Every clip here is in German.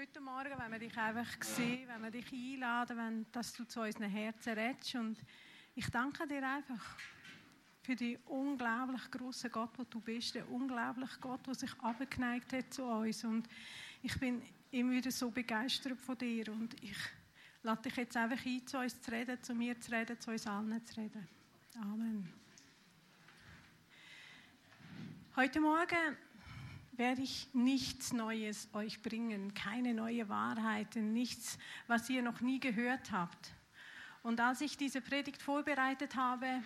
heute Morgen, wenn wir dich einfach sehen, wenn wir dich einladen, wenn, dass du zu unseren Herzen redest. Und ich danke dir einfach für die unglaublich große Gott, wo du bist, der unglaubliche Gott, der sich abgeneigt hat zu uns. Und ich bin immer wieder so begeistert von dir. Und ich lade dich jetzt einfach ein, zu uns zu reden, zu mir zu reden, zu uns allen zu reden. Amen. Heute Morgen werde ich nichts Neues euch bringen, keine neue Wahrheiten, nichts, was ihr noch nie gehört habt. Und als ich diese Predigt vorbereitet habe,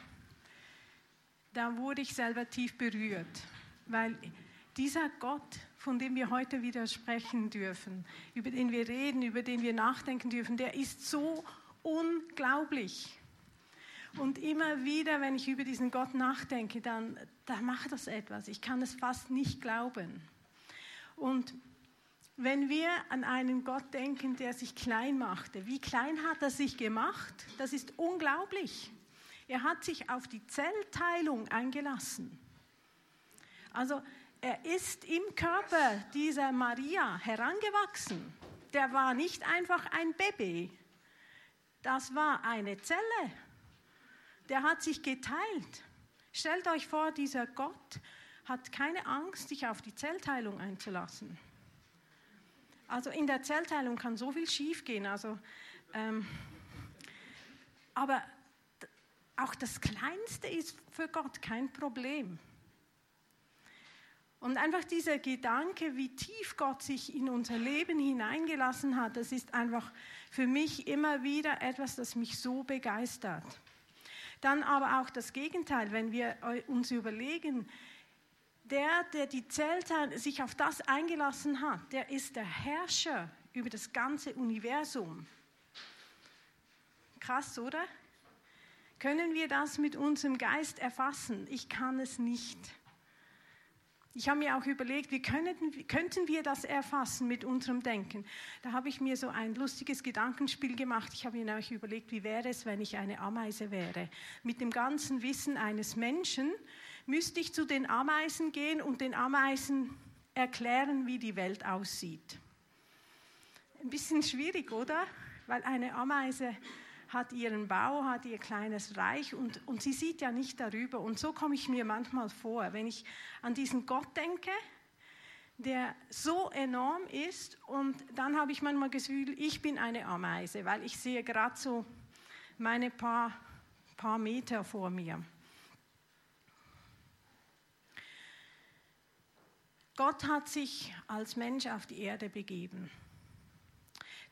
da wurde ich selber tief berührt, weil dieser Gott, von dem wir heute wieder sprechen dürfen, über den wir reden, über den wir nachdenken dürfen, der ist so unglaublich. Und immer wieder, wenn ich über diesen Gott nachdenke, dann, dann macht das etwas. Ich kann es fast nicht glauben. Und wenn wir an einen Gott denken, der sich klein machte, wie klein hat er sich gemacht? Das ist unglaublich. Er hat sich auf die Zellteilung eingelassen. Also er ist im Körper dieser Maria herangewachsen. Der war nicht einfach ein Baby. Das war eine Zelle der hat sich geteilt. Stellt euch vor, dieser Gott hat keine Angst, sich auf die Zellteilung einzulassen. Also in der Zellteilung kann so viel schiefgehen. Also, ähm, aber auch das Kleinste ist für Gott kein Problem. Und einfach dieser Gedanke, wie tief Gott sich in unser Leben hineingelassen hat, das ist einfach für mich immer wieder etwas, das mich so begeistert. Dann aber auch das Gegenteil, wenn wir uns überlegen, der, der die Zeltern sich auf das eingelassen hat, der ist der Herrscher über das ganze Universum. Krass, oder? Können wir das mit unserem Geist erfassen? Ich kann es nicht. Ich habe mir auch überlegt, wie könnten, könnten wir das erfassen mit unserem Denken? Da habe ich mir so ein lustiges Gedankenspiel gemacht. Ich habe mir nämlich überlegt, wie wäre es, wenn ich eine Ameise wäre? Mit dem ganzen Wissen eines Menschen müsste ich zu den Ameisen gehen und den Ameisen erklären, wie die Welt aussieht. Ein bisschen schwierig, oder? Weil eine Ameise hat ihren Bau, hat ihr kleines Reich und, und sie sieht ja nicht darüber. Und so komme ich mir manchmal vor, wenn ich an diesen Gott denke, der so enorm ist und dann habe ich manchmal Gefühl, ich bin eine Ameise, weil ich sehe gerade so meine paar, paar Meter vor mir. Gott hat sich als Mensch auf die Erde begeben.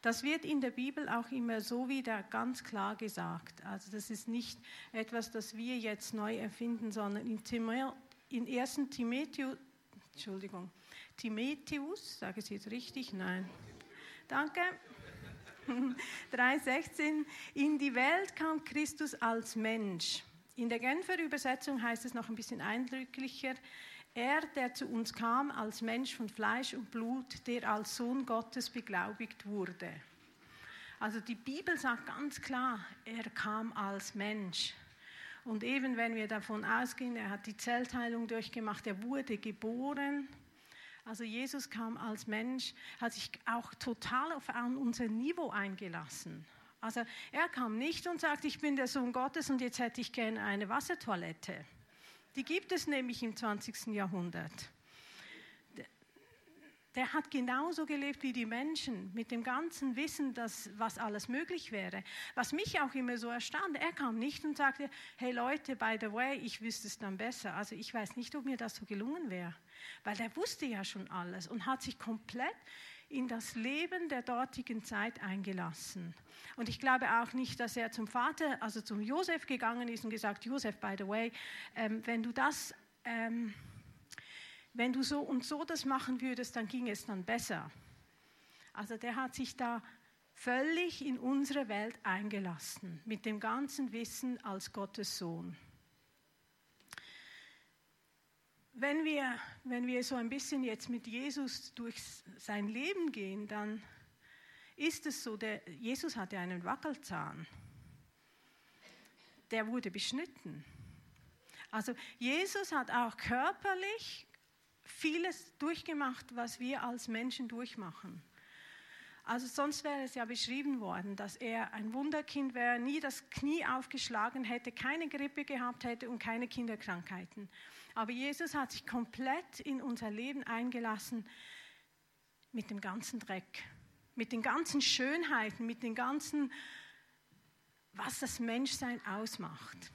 Das wird in der Bibel auch immer so wieder ganz klar gesagt. Also das ist nicht etwas, das wir jetzt neu erfinden, sondern in, Timä in 1. Timotheus, Entschuldigung, Timotheus, sage ich es jetzt richtig? Nein. Danke. 3,16. In die Welt kam Christus als Mensch. In der Genfer Übersetzung heißt es noch ein bisschen eindrücklicher. Er, der zu uns kam als Mensch von Fleisch und Blut, der als Sohn Gottes beglaubigt wurde. Also die Bibel sagt ganz klar, er kam als Mensch. Und eben wenn wir davon ausgehen, er hat die Zellteilung durchgemacht, er wurde geboren. Also Jesus kam als Mensch, hat sich auch total auf unser Niveau eingelassen. Also er kam nicht und sagte, ich bin der Sohn Gottes und jetzt hätte ich gerne eine Wassertoilette. Die gibt es nämlich im 20. Jahrhundert. Der hat genauso gelebt wie die Menschen, mit dem ganzen Wissen, dass, was alles möglich wäre. Was mich auch immer so erstaunt, er kam nicht und sagte, hey Leute, by the way, ich wüsste es dann besser. Also ich weiß nicht, ob mir das so gelungen wäre, weil er wusste ja schon alles und hat sich komplett in das Leben der dortigen Zeit eingelassen. Und ich glaube auch nicht, dass er zum Vater, also zum Josef gegangen ist und gesagt, Josef, by the way, ähm, wenn du das, ähm, wenn du so und so das machen würdest, dann ging es dann besser. Also der hat sich da völlig in unsere Welt eingelassen, mit dem ganzen Wissen als Gottes Sohn. Wenn wir, wenn wir so ein bisschen jetzt mit Jesus durch sein Leben gehen, dann ist es so, der, Jesus hatte einen Wackelzahn. Der wurde beschnitten. Also Jesus hat auch körperlich vieles durchgemacht, was wir als Menschen durchmachen. Also sonst wäre es ja beschrieben worden, dass er ein Wunderkind wäre, nie das Knie aufgeschlagen hätte, keine Grippe gehabt hätte und keine Kinderkrankheiten. Aber Jesus hat sich komplett in unser Leben eingelassen mit dem ganzen Dreck, mit den ganzen Schönheiten, mit den ganzen, was das Menschsein ausmacht.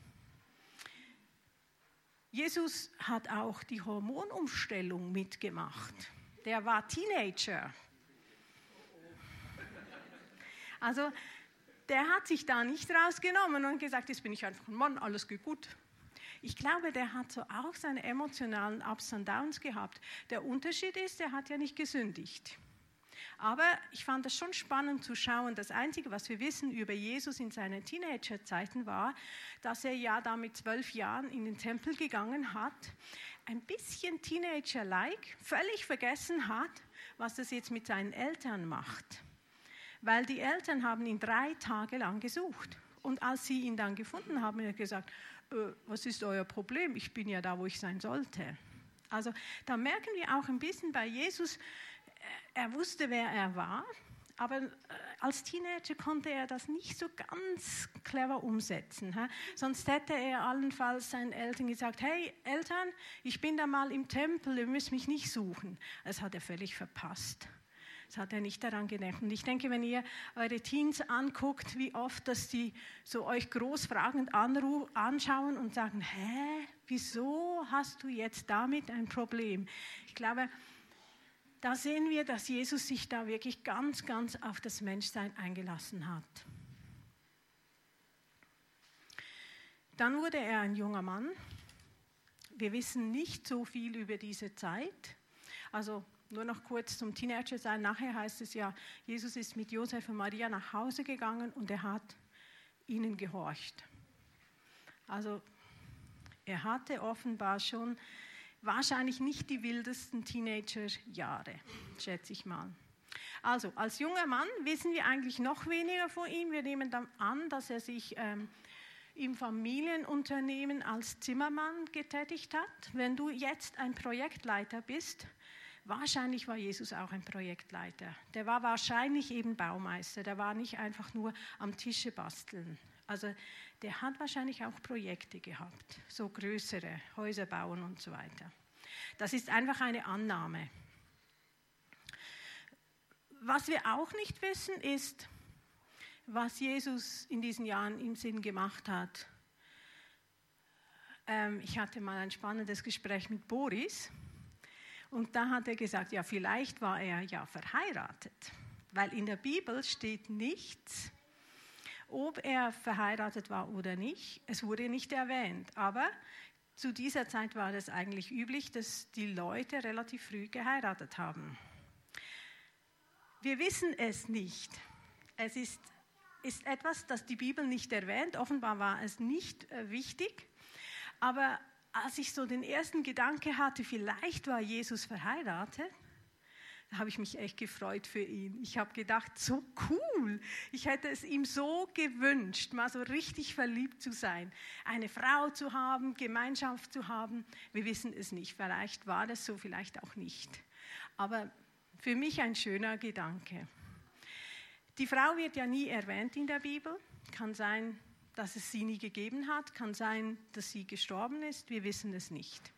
Jesus hat auch die Hormonumstellung mitgemacht. Der war Teenager. Also der hat sich da nicht rausgenommen und gesagt, jetzt bin ich einfach ein Mann, alles geht gut. Ich glaube, der hat so auch seine emotionalen Ups und Downs gehabt. Der Unterschied ist, er hat ja nicht gesündigt. Aber ich fand es schon spannend zu schauen. Das Einzige, was wir wissen über Jesus in seinen Teenagerzeiten war, dass er ja da mit zwölf Jahren in den Tempel gegangen hat, ein bisschen Teenager-like, völlig vergessen hat, was das jetzt mit seinen Eltern macht. Weil die Eltern haben ihn drei Tage lang gesucht. Und als sie ihn dann gefunden haben, hat er gesagt, was ist euer Problem? Ich bin ja da, wo ich sein sollte. Also da merken wir auch ein bisschen bei Jesus, er wusste, wer er war, aber äh, als Teenager konnte er das nicht so ganz clever umsetzen. He? Sonst hätte er allenfalls seinen Eltern gesagt, hey Eltern, ich bin da mal im Tempel, ihr müsst mich nicht suchen. Das hat er völlig verpasst. Das hat er nicht daran gedacht. Und ich denke, wenn ihr eure Teens anguckt, wie oft, dass die so euch großfragend anschauen und sagen, hä, wieso hast du jetzt damit ein Problem? Ich glaube, da sehen wir, dass Jesus sich da wirklich ganz, ganz auf das Menschsein eingelassen hat. Dann wurde er ein junger Mann. Wir wissen nicht so viel über diese Zeit. Also nur noch kurz zum Teenager sein. Nachher heißt es ja, Jesus ist mit Josef und Maria nach Hause gegangen und er hat ihnen gehorcht. Also er hatte offenbar schon wahrscheinlich nicht die wildesten Teenagerjahre, schätze ich mal. Also, als junger Mann wissen wir eigentlich noch weniger von ihm. Wir nehmen dann an, dass er sich ähm, im Familienunternehmen als Zimmermann getätigt hat. Wenn du jetzt ein Projektleiter bist, wahrscheinlich war Jesus auch ein Projektleiter. Der war wahrscheinlich eben Baumeister. Der war nicht einfach nur am Tische basteln. Also der hat wahrscheinlich auch Projekte gehabt, so größere Häuser bauen und so weiter. Das ist einfach eine Annahme. Was wir auch nicht wissen, ist, was Jesus in diesen Jahren im Sinn gemacht hat. Ähm, ich hatte mal ein spannendes Gespräch mit Boris und da hat er gesagt, ja, vielleicht war er ja verheiratet, weil in der Bibel steht nichts ob er verheiratet war oder nicht, es wurde nicht erwähnt. Aber zu dieser Zeit war es eigentlich üblich, dass die Leute relativ früh geheiratet haben. Wir wissen es nicht. Es ist, ist etwas, das die Bibel nicht erwähnt. Offenbar war es nicht äh, wichtig. Aber als ich so den ersten Gedanke hatte, vielleicht war Jesus verheiratet, da habe ich mich echt gefreut für ihn. Ich habe gedacht, so cool. Ich hätte es ihm so gewünscht, mal so richtig verliebt zu sein, eine Frau zu haben, Gemeinschaft zu haben. Wir wissen es nicht. Vielleicht war das so, vielleicht auch nicht. Aber für mich ein schöner Gedanke. Die Frau wird ja nie erwähnt in der Bibel. Kann sein, dass es sie nie gegeben hat. Kann sein, dass sie gestorben ist. Wir wissen es nicht.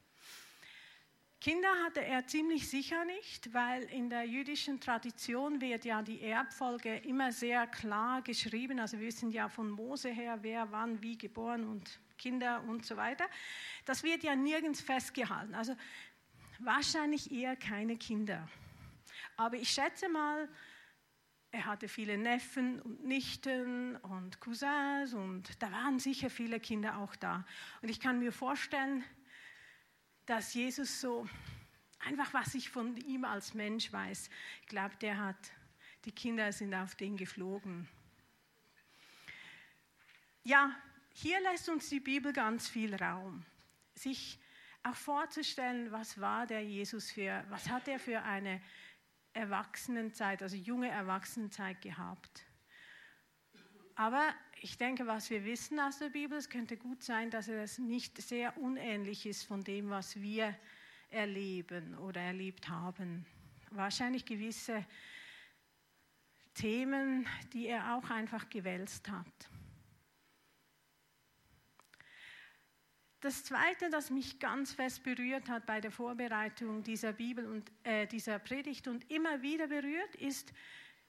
Kinder hatte er ziemlich sicher nicht, weil in der jüdischen Tradition wird ja die Erbfolge immer sehr klar geschrieben. Also wir wissen ja von Mose her, wer wann wie geboren und Kinder und so weiter. Das wird ja nirgends festgehalten. Also wahrscheinlich eher keine Kinder. Aber ich schätze mal, er hatte viele Neffen und Nichten und Cousins und da waren sicher viele Kinder auch da. Und ich kann mir vorstellen, dass Jesus so, einfach was ich von ihm als Mensch weiß, ich glaube, der hat, die Kinder sind auf den geflogen. Ja, hier lässt uns die Bibel ganz viel Raum, sich auch vorzustellen, was war der Jesus für, was hat er für eine Erwachsenenzeit, also junge Erwachsenenzeit gehabt. Aber ich denke, was wir wissen aus der Bibel, es könnte gut sein, dass es nicht sehr unähnlich ist von dem, was wir erleben oder erlebt haben. Wahrscheinlich gewisse Themen, die er auch einfach gewälzt hat. Das Zweite, das mich ganz fest berührt hat bei der Vorbereitung dieser Bibel und äh, dieser Predigt und immer wieder berührt, ist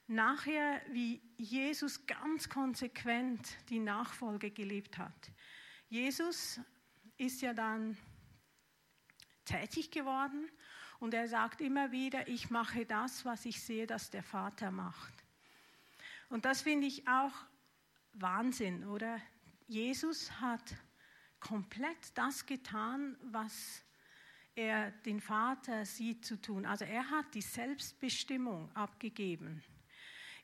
nachher, wie Jesus ganz konsequent die Nachfolge gelebt hat. Jesus ist ja dann tätig geworden und er sagt immer wieder, ich mache das, was ich sehe, dass der Vater macht. Und das finde ich auch Wahnsinn, oder? Jesus hat komplett das getan, was er den Vater sieht zu tun. Also er hat die Selbstbestimmung abgegeben.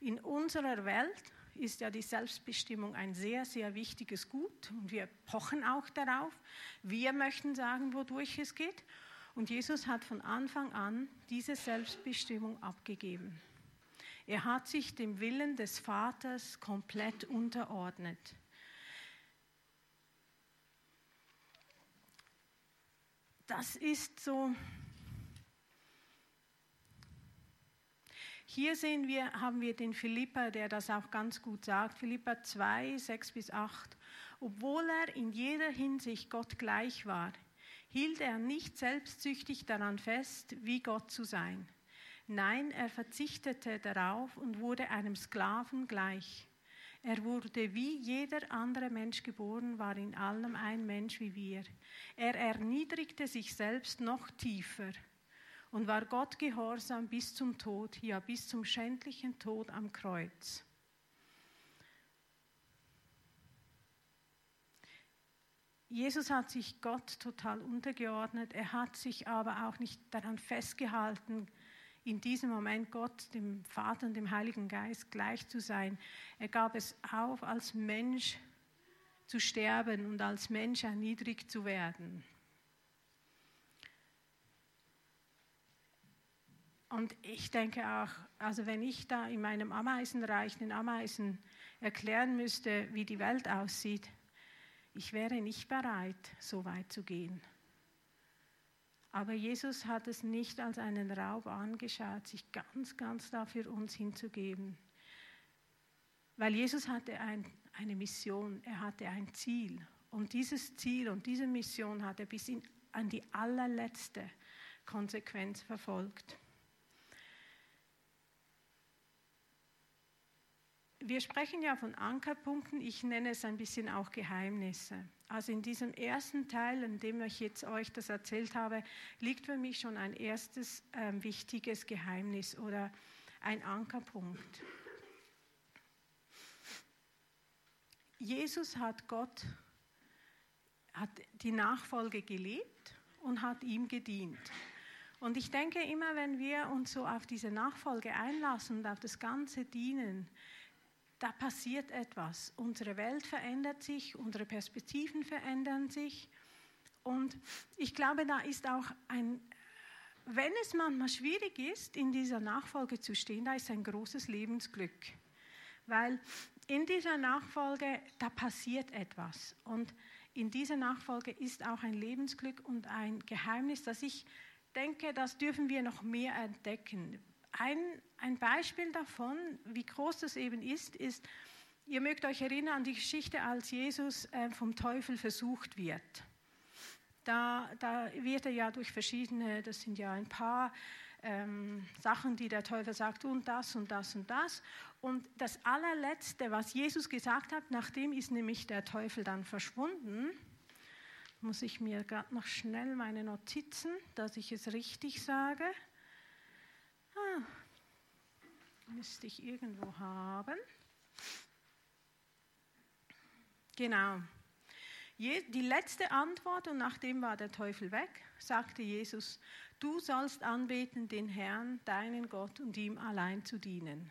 In unserer Welt ist ja die Selbstbestimmung ein sehr, sehr wichtiges Gut und wir pochen auch darauf. Wir möchten sagen, wodurch es geht. Und Jesus hat von Anfang an diese Selbstbestimmung abgegeben. Er hat sich dem Willen des Vaters komplett unterordnet. Das ist so. Hier sehen wir, haben wir den Philippa, der das auch ganz gut sagt. Philippa 2, 6 bis 8. Obwohl er in jeder Hinsicht Gott gleich war, hielt er nicht selbstsüchtig daran fest, wie Gott zu sein. Nein, er verzichtete darauf und wurde einem Sklaven gleich. Er wurde wie jeder andere Mensch geboren, war in allem ein Mensch wie wir. Er erniedrigte sich selbst noch tiefer und war Gott gehorsam bis zum Tod, ja bis zum schändlichen Tod am Kreuz. Jesus hat sich Gott total untergeordnet, er hat sich aber auch nicht daran festgehalten, in diesem Moment Gott, dem Vater und dem Heiligen Geist gleich zu sein. Er gab es auf, als Mensch zu sterben und als Mensch erniedrigt zu werden. Und ich denke auch, also wenn ich da in meinem Ameisenreich den Ameisen erklären müsste, wie die Welt aussieht, ich wäre nicht bereit, so weit zu gehen. Aber Jesus hat es nicht als einen Raub angeschaut, sich ganz, ganz dafür uns hinzugeben. Weil Jesus hatte ein, eine Mission, er hatte ein Ziel. Und dieses Ziel und diese Mission hat er bis in, an die allerletzte Konsequenz verfolgt. Wir sprechen ja von Ankerpunkten, ich nenne es ein bisschen auch Geheimnisse. Also in diesem ersten Teil, in dem ich jetzt euch das erzählt habe, liegt für mich schon ein erstes äh, wichtiges Geheimnis oder ein Ankerpunkt. Jesus hat Gott, hat die Nachfolge gelebt und hat ihm gedient. Und ich denke immer, wenn wir uns so auf diese Nachfolge einlassen und auf das ganze Dienen, da passiert etwas. Unsere Welt verändert sich, unsere Perspektiven verändern sich. Und ich glaube, da ist auch ein, wenn es manchmal schwierig ist, in dieser Nachfolge zu stehen, da ist ein großes Lebensglück. Weil in dieser Nachfolge, da passiert etwas. Und in dieser Nachfolge ist auch ein Lebensglück und ein Geheimnis, das ich denke, das dürfen wir noch mehr entdecken. Ein, ein Beispiel davon, wie groß das eben ist, ist, ihr mögt euch erinnern an die Geschichte, als Jesus äh, vom Teufel versucht wird. Da, da wird er ja durch verschiedene, das sind ja ein paar ähm, Sachen, die der Teufel sagt, und das und das und das. Und das allerletzte, was Jesus gesagt hat, nachdem ist nämlich der Teufel dann verschwunden, muss ich mir gerade noch schnell meine Notizen, dass ich es richtig sage. Ah, müsste ich irgendwo haben. Genau. Die letzte Antwort, und nachdem war der Teufel weg, sagte Jesus, du sollst anbeten den Herrn, deinen Gott, und ihm allein zu dienen.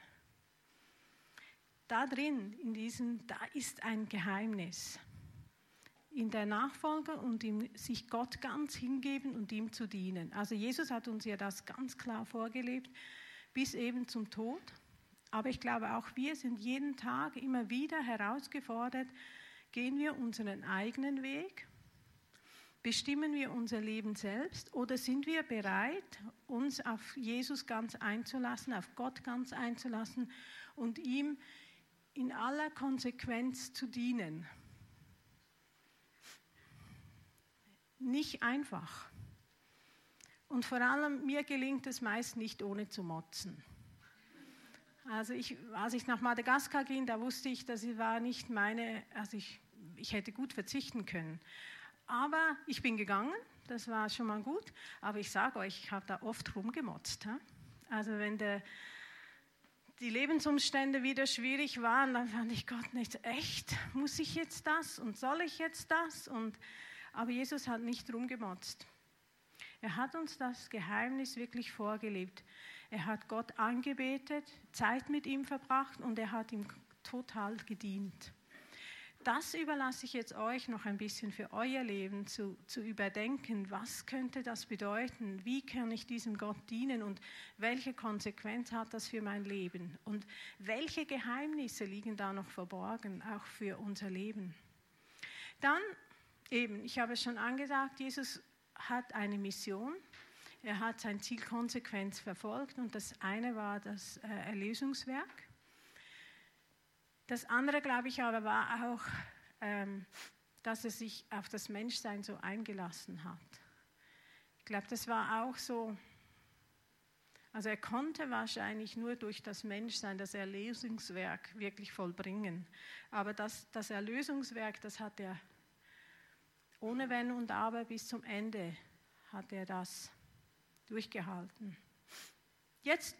Da drin, in diesem, da ist ein Geheimnis. In der Nachfolge und ihm sich Gott ganz hingeben und ihm zu dienen. Also Jesus hat uns ja das ganz klar vorgelebt bis eben zum Tod. Aber ich glaube, auch wir sind jeden Tag immer wieder herausgefordert, gehen wir unseren eigenen Weg Bestimmen wir unser Leben selbst oder sind wir bereit, uns auf Jesus ganz einzulassen, auf Gott ganz einzulassen und ihm in aller Konsequenz zu dienen? Nicht einfach. Und vor allem mir gelingt es meist nicht ohne zu motzen. Also ich, als ich nach Madagaskar ging, da wusste ich, dass es war nicht meine, also ich, ich hätte gut verzichten können. Aber ich bin gegangen, das war schon mal gut. Aber ich sage euch, ich habe da oft rumgemotzt. Also wenn der, die Lebensumstände wieder schwierig waren, dann fand ich Gott nicht echt. Muss ich jetzt das und soll ich jetzt das? Und, aber Jesus hat nicht rumgemotzt. Er hat uns das Geheimnis wirklich vorgelebt. Er hat Gott angebetet, Zeit mit ihm verbracht und er hat ihm total gedient das überlasse ich jetzt euch noch ein bisschen für euer Leben zu, zu überdenken. Was könnte das bedeuten? Wie kann ich diesem Gott dienen und welche Konsequenz hat das für mein Leben? Und welche Geheimnisse liegen da noch verborgen, auch für unser Leben? Dann eben, ich habe es schon angesagt, Jesus hat eine Mission. Er hat sein Ziel konsequent verfolgt und das eine war das äh, Erlösungswerk. Das andere, glaube ich, aber war auch, ähm, dass er sich auf das Menschsein so eingelassen hat. Ich glaube, das war auch so. Also er konnte wahrscheinlich nur durch das Menschsein das Erlösungswerk wirklich vollbringen. Aber das, das Erlösungswerk, das hat er ohne Wenn und Aber bis zum Ende hat er das durchgehalten. Jetzt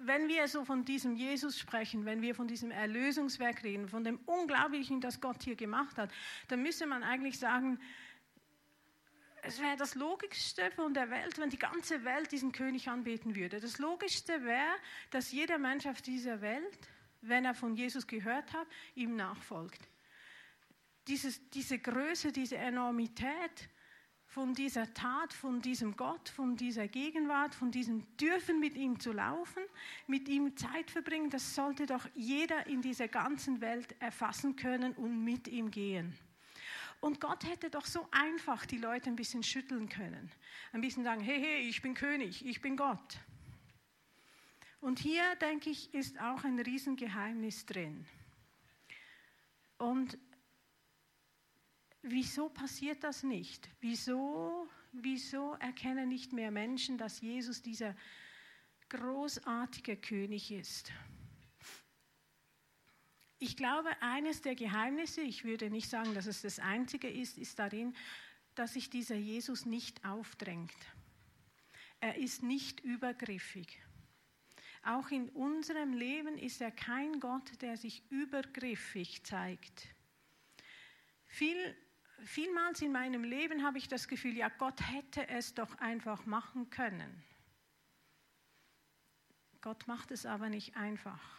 wenn wir so von diesem Jesus sprechen, wenn wir von diesem Erlösungswerk reden, von dem Unglaublichen, das Gott hier gemacht hat, dann müsste man eigentlich sagen, es wäre das Logischste von der Welt, wenn die ganze Welt diesen König anbeten würde. Das Logischste wäre, dass jeder Mensch auf dieser Welt, wenn er von Jesus gehört hat, ihm nachfolgt. Dieses, diese Größe, diese Enormität, von dieser Tat, von diesem Gott, von dieser Gegenwart, von diesem Dürfen mit ihm zu laufen, mit ihm Zeit verbringen, das sollte doch jeder in dieser ganzen Welt erfassen können und mit ihm gehen. Und Gott hätte doch so einfach die Leute ein bisschen schütteln können. Ein bisschen sagen, hey, hey, ich bin König, ich bin Gott. Und hier, denke ich, ist auch ein Riesengeheimnis drin. Und wieso passiert das nicht? Wieso, wieso erkennen nicht mehr Menschen, dass Jesus dieser großartige König ist? Ich glaube, eines der Geheimnisse, ich würde nicht sagen, dass es das einzige ist, ist darin, dass sich dieser Jesus nicht aufdrängt. Er ist nicht übergriffig. Auch in unserem Leben ist er kein Gott, der sich übergriffig zeigt. Viel vielmals in meinem Leben habe ich das Gefühl, ja, Gott hätte es doch einfach machen können. Gott macht es aber nicht einfach.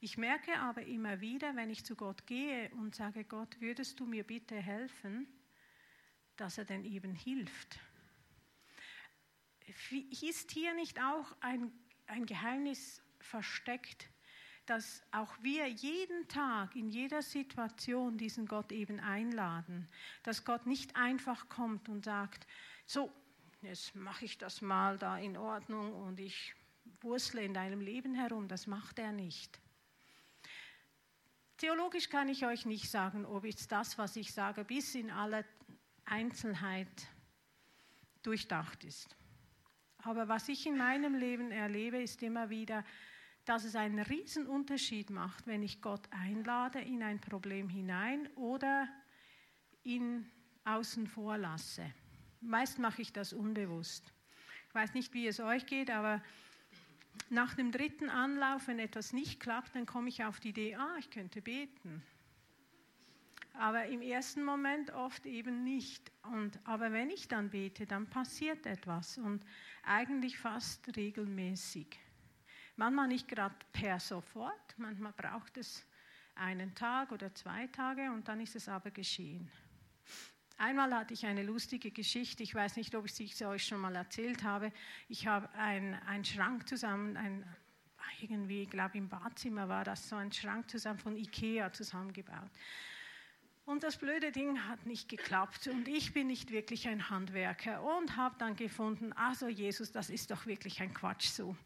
Ich merke aber immer wieder, wenn ich zu Gott gehe und sage, Gott, würdest du mir bitte helfen, dass er denn eben hilft. Ist hier nicht auch ein, ein Geheimnis versteckt, dass auch wir jeden Tag in jeder Situation diesen Gott eben einladen, dass Gott nicht einfach kommt und sagt, so, jetzt mache ich das mal da in Ordnung und ich wurstle in deinem Leben herum, das macht er nicht. Theologisch kann ich euch nicht sagen, ob jetzt das, was ich sage, bis in aller Einzelheit durchdacht ist. Aber was ich in meinem Leben erlebe, ist immer wieder, dass es einen riesen Unterschied macht, wenn ich Gott einlade in ein Problem hinein oder ihn außen vor lasse. Meist mache ich das unbewusst. Ich weiß nicht, wie es euch geht, aber nach dem dritten Anlauf, wenn etwas nicht klappt, dann komme ich auf die Idee, ah, ich könnte beten. Aber im ersten Moment oft eben nicht. Und, aber wenn ich dann bete, dann passiert etwas und eigentlich fast regelmäßig. Manchmal nicht gerade per sofort, manchmal braucht es einen Tag oder zwei Tage und dann ist es aber geschehen. Einmal hatte ich eine lustige Geschichte, ich weiß nicht, ob ich sie euch schon mal erzählt habe. Ich habe einen Schrank zusammen, ein, irgendwie, ich glaube im Badzimmer war das so ein Schrank zusammen von Ikea zusammengebaut. Und das blöde Ding hat nicht geklappt und ich bin nicht wirklich ein Handwerker und habe dann gefunden, also Jesus, das ist doch wirklich ein Quatsch so.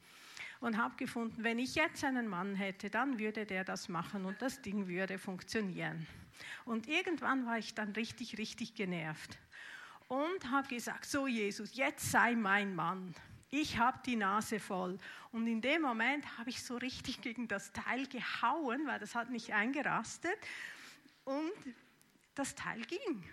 Und habe gefunden, wenn ich jetzt einen Mann hätte, dann würde der das machen und das Ding würde funktionieren. Und irgendwann war ich dann richtig, richtig genervt und habe gesagt, so Jesus, jetzt sei mein Mann. Ich habe die Nase voll. Und in dem Moment habe ich so richtig gegen das Teil gehauen, weil das hat nicht eingerastet. Und das Teil ging.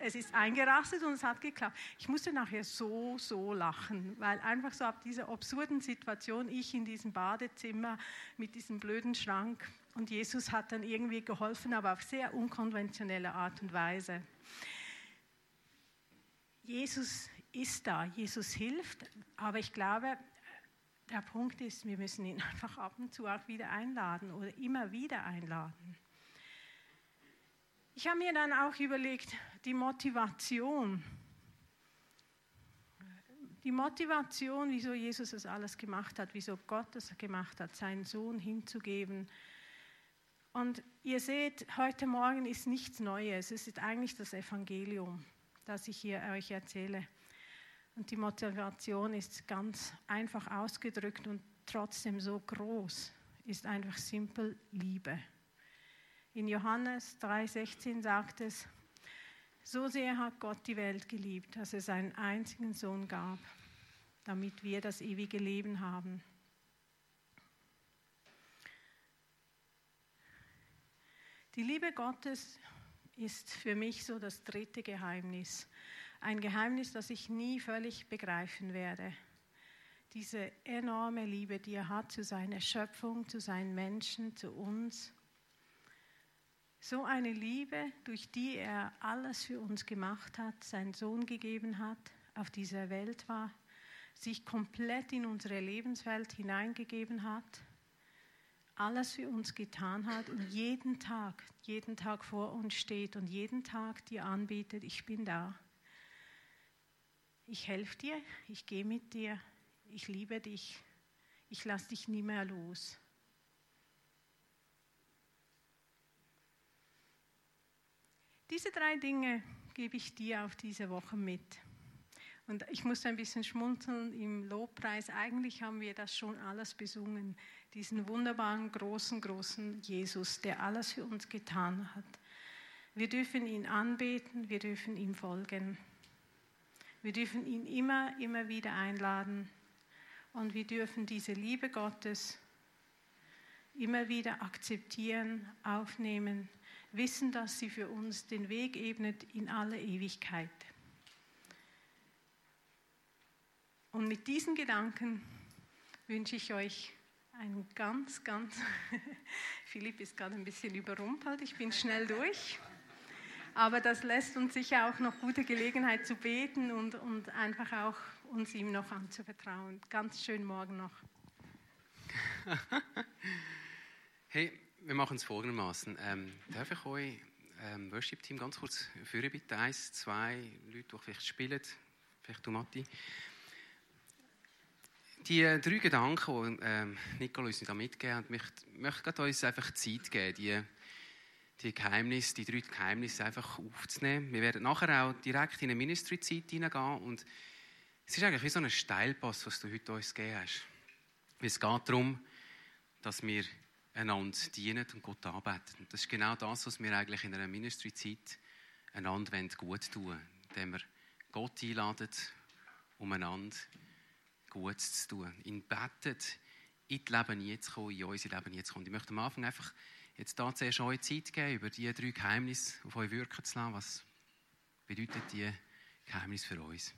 Es ist eingerastet und es hat geklappt. Ich musste nachher so, so lachen, weil einfach so ab dieser absurden Situation, ich in diesem Badezimmer mit diesem blöden Schrank und Jesus hat dann irgendwie geholfen, aber auf sehr unkonventionelle Art und Weise. Jesus ist da, Jesus hilft, aber ich glaube, der Punkt ist, wir müssen ihn einfach ab und zu auch wieder einladen oder immer wieder einladen. Ich habe mir dann auch überlegt, die Motivation. Die Motivation, wieso Jesus das alles gemacht hat, wieso Gott das gemacht hat, seinen Sohn hinzugeben. Und ihr seht, heute Morgen ist nichts Neues. Es ist eigentlich das Evangelium, das ich hier euch erzähle. Und die Motivation ist ganz einfach ausgedrückt und trotzdem so groß, ist einfach simpel Liebe. In Johannes 3:16 sagt es, so sehr hat Gott die Welt geliebt, dass er seinen einzigen Sohn gab, damit wir das ewige Leben haben. Die Liebe Gottes ist für mich so das dritte Geheimnis. Ein Geheimnis, das ich nie völlig begreifen werde. Diese enorme Liebe, die er hat zu seiner Schöpfung, zu seinen Menschen, zu uns. So eine Liebe, durch die er alles für uns gemacht hat, seinen Sohn gegeben hat, auf dieser Welt war, sich komplett in unsere Lebenswelt hineingegeben hat, alles für uns getan hat und jeden Tag, jeden Tag vor uns steht und jeden Tag dir anbietet, ich bin da. Ich helfe dir, ich gehe mit dir, ich liebe dich, ich lasse dich nie mehr los. Diese drei Dinge gebe ich dir auf diese Woche mit. Und ich muss ein bisschen schmunzeln im Lobpreis. Eigentlich haben wir das schon alles besungen. Diesen wunderbaren, großen, großen Jesus, der alles für uns getan hat. Wir dürfen ihn anbeten, wir dürfen ihm folgen. Wir dürfen ihn immer, immer wieder einladen. Und wir dürfen diese Liebe Gottes immer wieder akzeptieren, aufnehmen wissen, dass sie für uns den Weg ebnet in alle Ewigkeit. Und mit diesen Gedanken wünsche ich euch einen ganz, ganz, Philipp ist gerade ein bisschen überrumpelt, ich bin schnell durch, aber das lässt uns sicher auch noch gute Gelegenheit zu beten und, und einfach auch uns ihm noch anzuvertrauen. Ganz schönen Morgen noch. hey, wir machen es folgendermaßen. Ähm, darf ich euch ähm, Worship-Team ganz kurz führen, bitte? Eins, zwei Leute, die vielleicht spielen. Vielleicht du, Matti. Die äh, drei Gedanken, die ähm, Nicole uns da mitgegeben hat, möchte, möchte uns einfach Zeit geben, die, die Geheimnisse, die drei Geheimnisse einfach aufzunehmen. Wir werden nachher auch direkt in eine Ministry-Zeit hineingehen und es ist eigentlich wie so ein Steilpass, was du heute uns gegeben hast. Es geht darum, dass wir einander dienen und Gott anbeten. Das ist genau das, was wir eigentlich in einer Ministry-Zeit einander gut tun wollen, indem wir Gott einladen, um einander gut zu tun. Ihn betet, in das Leben jetzt kommen, in unser Leben jetzt kommen. Ich möchte am Anfang einfach jetzt da zuerst euch Zeit geben, über diese drei Geheimnisse auf euch wirken zu lassen. Was bedeutet diese Geheimnis für uns?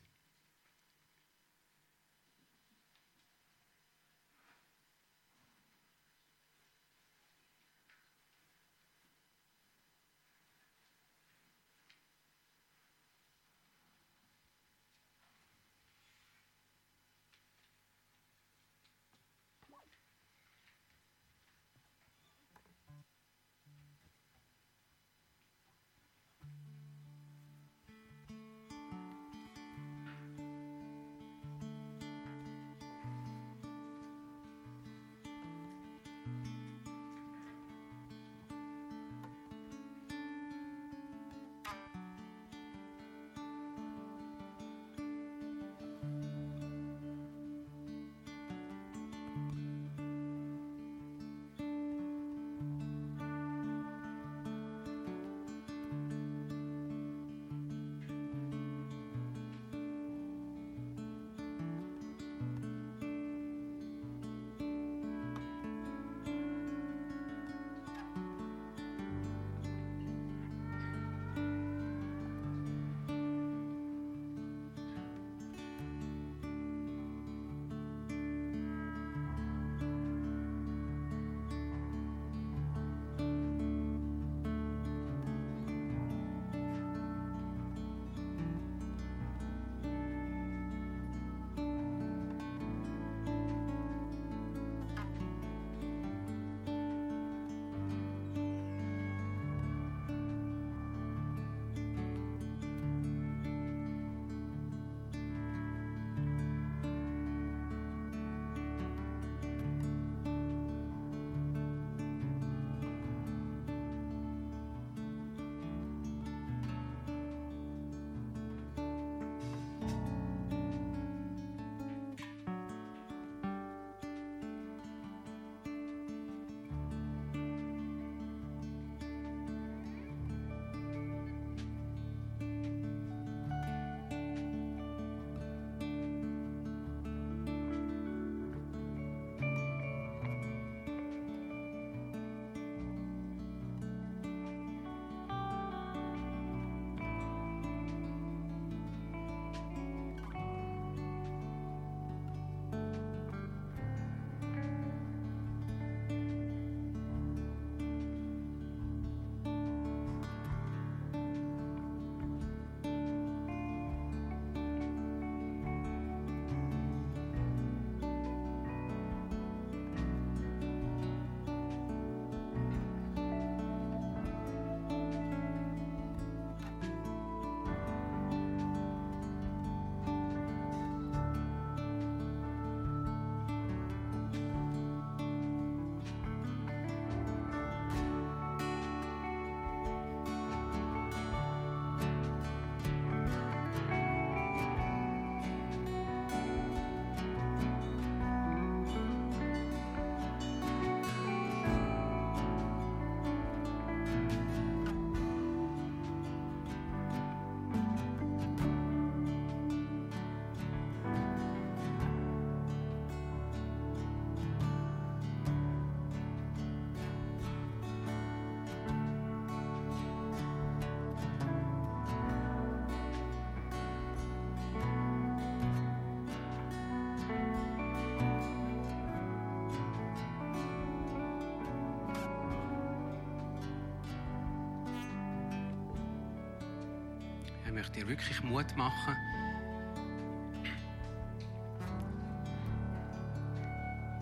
Ich möchte dir wirklich Mut machen.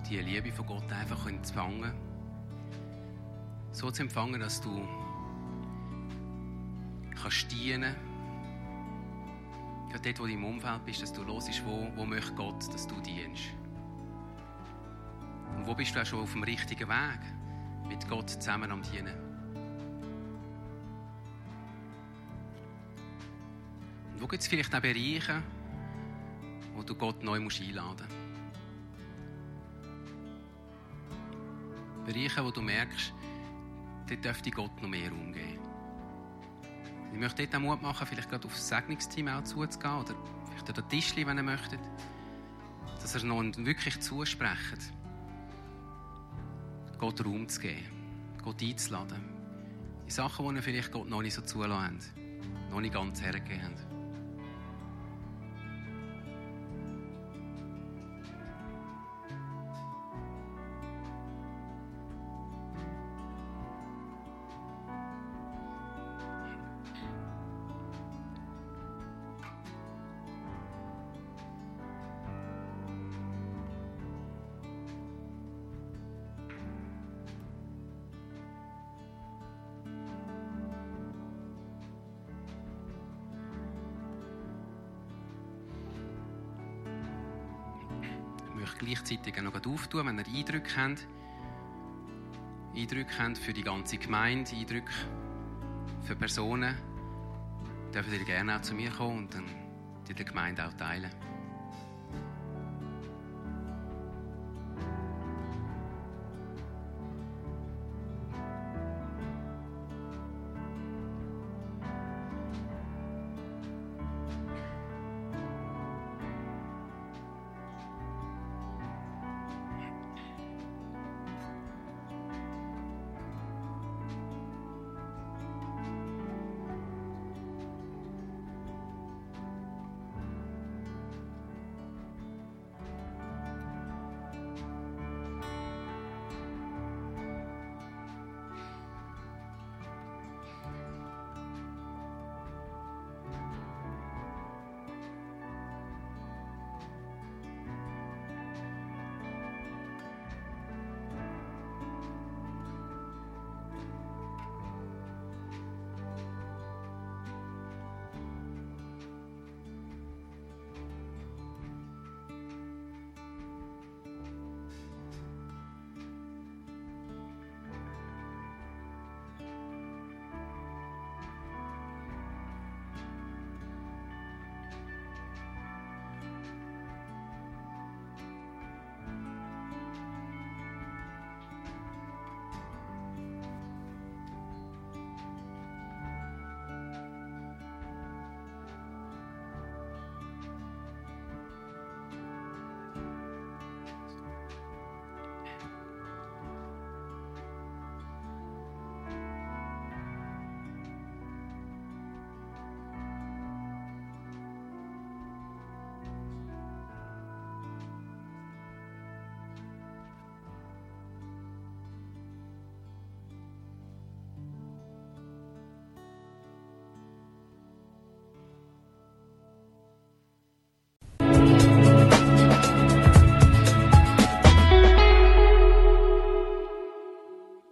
Die Liebe von Gott einfach empfangen. So zu empfangen, dass du kannst dienen Gerade dort, wo du im Umfeld bist, dass du hörst, wo, wo möchte Gott, dass du dienst. Und wo bist du auch schon auf dem richtigen Weg, mit Gott zusammen am Dienen. Gibt es vielleicht auch Bereiche, wo du Gott neu musst einladen musst? Bereiche, wo du merkst, dort dürfte Gott noch mehr umgehen. Ich möchte dort auch Mut machen, vielleicht gerade auf das Segnungsteam auch zuzugehen oder vielleicht an den Tischli, wenn ihr möchtet. Dass ihr noch wirklich zusprecht. Gott Raum zu geben. Gott einzuladen. In Sachen, die ihr vielleicht Gott noch nicht so zulassen noch nicht ganz hergegeben habt. Auftun, wenn ihr Eindrücke habt. Eindrücke habt für die ganze Gemeinde, Eindrücke für Personen, dürft ihr gerne auch zu mir kommen und dann in der Gemeinde auch teilen.